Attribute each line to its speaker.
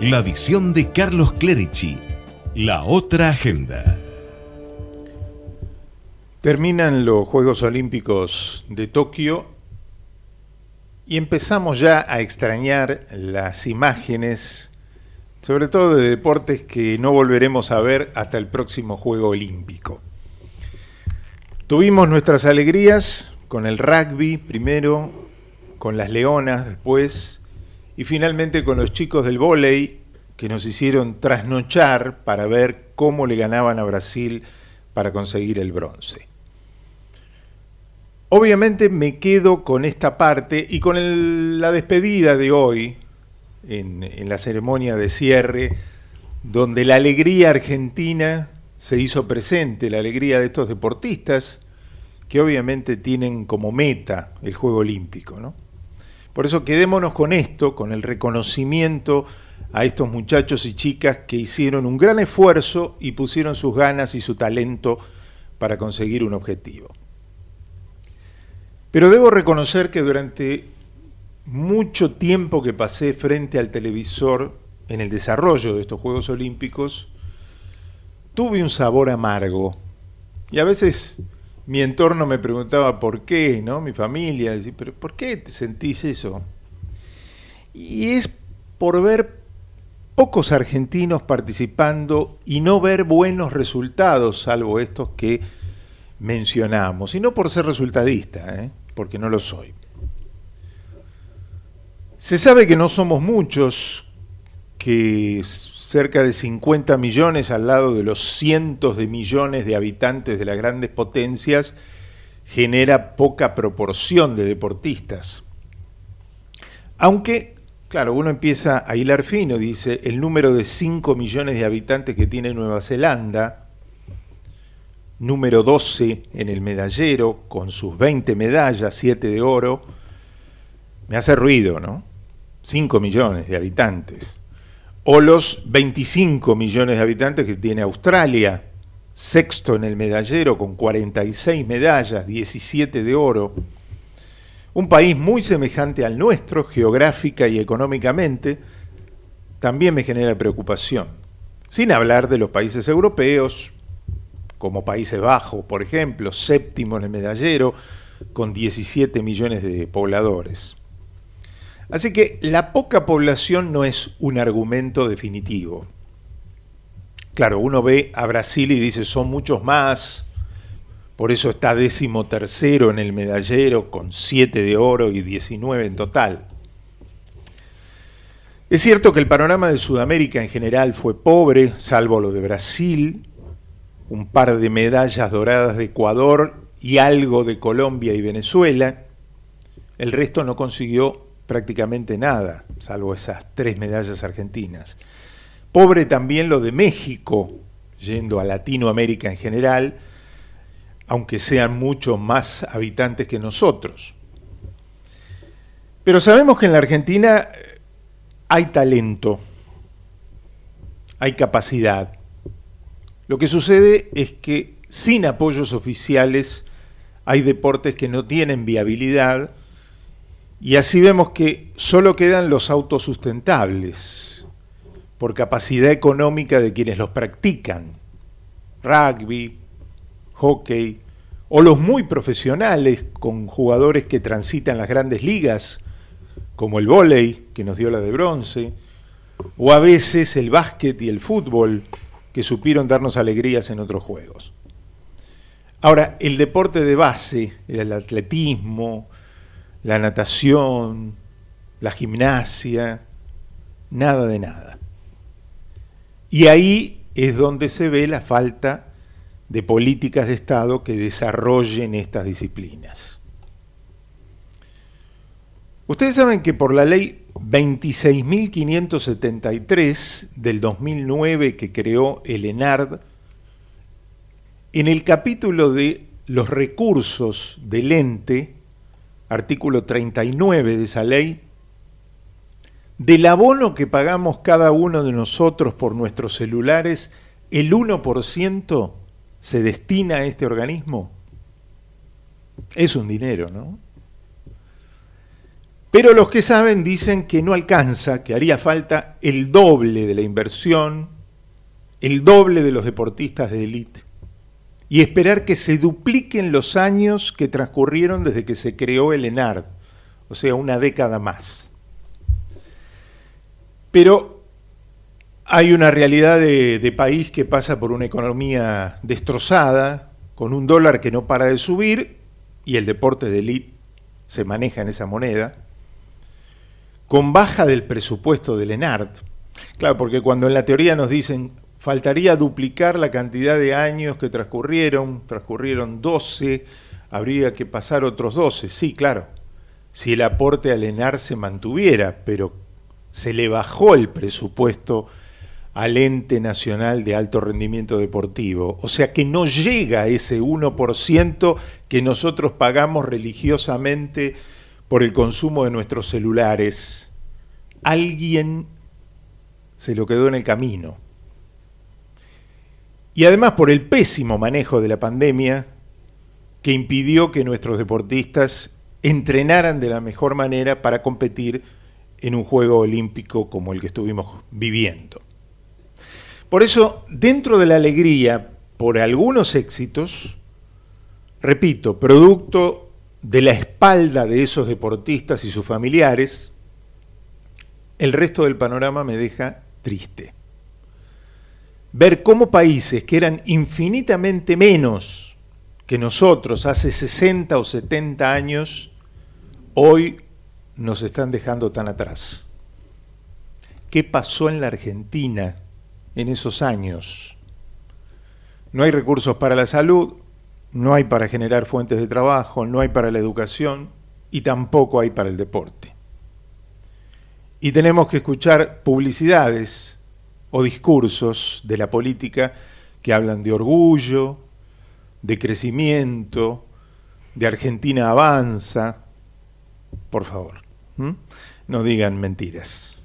Speaker 1: La visión de Carlos Clerici. La otra agenda.
Speaker 2: Terminan los Juegos Olímpicos de Tokio y empezamos ya a extrañar las imágenes, sobre todo de deportes que no volveremos a ver hasta el próximo Juego Olímpico. Tuvimos nuestras alegrías con el rugby primero, con las leonas después y finalmente con los chicos del vóley que nos hicieron trasnochar para ver cómo le ganaban a Brasil para conseguir el bronce. Obviamente me quedo con esta parte y con la despedida de hoy, en, en la ceremonia de cierre, donde la alegría argentina se hizo presente, la alegría de estos deportistas, que obviamente tienen como meta el Juego Olímpico. ¿no? Por eso quedémonos con esto, con el reconocimiento a estos muchachos y chicas que hicieron un gran esfuerzo y pusieron sus ganas y su talento para conseguir un objetivo. Pero debo reconocer que durante mucho tiempo que pasé frente al televisor en el desarrollo de estos Juegos Olímpicos, tuve un sabor amargo. Y a veces mi entorno me preguntaba por qué, ¿no? Mi familia, pero ¿por qué te sentís eso? Y es por ver pocos argentinos participando y no ver buenos resultados, salvo estos que mencionamos, y no por ser resultadista, ¿eh? porque no lo soy. Se sabe que no somos muchos, que cerca de 50 millones al lado de los cientos de millones de habitantes de las grandes potencias genera poca proporción de deportistas. Aunque, claro, uno empieza a hilar fino, dice, el número de 5 millones de habitantes que tiene Nueva Zelanda, número 12 en el medallero, con sus 20 medallas, 7 de oro, me hace ruido, ¿no? 5 millones de habitantes. O los 25 millones de habitantes que tiene Australia, sexto en el medallero, con 46 medallas, 17 de oro. Un país muy semejante al nuestro, geográfica y económicamente, también me genera preocupación. Sin hablar de los países europeos, como Países Bajos, por ejemplo, séptimo en el medallero, con 17 millones de pobladores. Así que la poca población no es un argumento definitivo. Claro, uno ve a Brasil y dice son muchos más, por eso está décimo tercero en el medallero con 7 de oro y 19 en total. Es cierto que el panorama de Sudamérica en general fue pobre, salvo lo de Brasil, un par de medallas doradas de Ecuador y algo de Colombia y Venezuela. El resto no consiguió prácticamente nada, salvo esas tres medallas argentinas. Pobre también lo de México, yendo a Latinoamérica en general, aunque sean muchos más habitantes que nosotros. Pero sabemos que en la Argentina hay talento, hay capacidad, lo que sucede es que sin apoyos oficiales hay deportes que no tienen viabilidad y así vemos que solo quedan los autosustentables por capacidad económica de quienes los practican, rugby, hockey, o los muy profesionales con jugadores que transitan las grandes ligas, como el vóley, que nos dio la de bronce, o a veces el básquet y el fútbol, que supieron darnos alegrías en otros juegos. Ahora, el deporte de base, el atletismo, la natación, la gimnasia, nada de nada. Y ahí es donde se ve la falta de políticas de Estado que desarrollen estas disciplinas. Ustedes saben que por la ley 26.573 del 2009 que creó el ENARD, en el capítulo de los recursos del ente, artículo 39 de esa ley, del abono que pagamos cada uno de nosotros por nuestros celulares, el 1% se destina a este organismo. Es un dinero, ¿no? Pero los que saben dicen que no alcanza, que haría falta el doble de la inversión, el doble de los deportistas de élite, y esperar que se dupliquen los años que transcurrieron desde que se creó el ENARD, o sea, una década más. Pero hay una realidad de, país que pasa por una economía destrozada, con un dólar que no para de subir, y el deporte de élite se maneja en esa moneda, con baja del presupuesto del ENARD. Claro, porque cuando en la teoría nos dicen faltaría duplicar la cantidad de años que transcurrieron, transcurrieron 12, habría que pasar otros 12, sí, claro, si el aporte al ENAR se mantuviera, pero se le bajó el presupuesto al ente nacional de alto rendimiento deportivo, o sea que no llega ese 1% que nosotros pagamos religiosamente por el consumo de nuestros celulares. Alguien se lo quedó en el camino. Y además por el pésimo manejo de la pandemia que impidió que nuestros deportistas entrenaran de la mejor manera para competir en un juego olímpico como el que estuvimos viviendo. Por eso, dentro de la alegría por algunos éxitos, repito, producto de la espalda de esos deportistas y sus familiares, el resto del panorama me deja triste ver cómo países que eran infinitamente menos que nosotros hace 60 o 70 años, hoy nos están dejando tan atrás. ¿Qué pasó en la Argentina en esos años? No hay recursos para la salud, no hay para generar fuentes de trabajo, no hay para la educación y tampoco hay para el deporte. Y tenemos que escuchar publicidades o discursos de la política que hablan de orgullo, de crecimiento, de Argentina avanza. Por favor, no digan mentiras.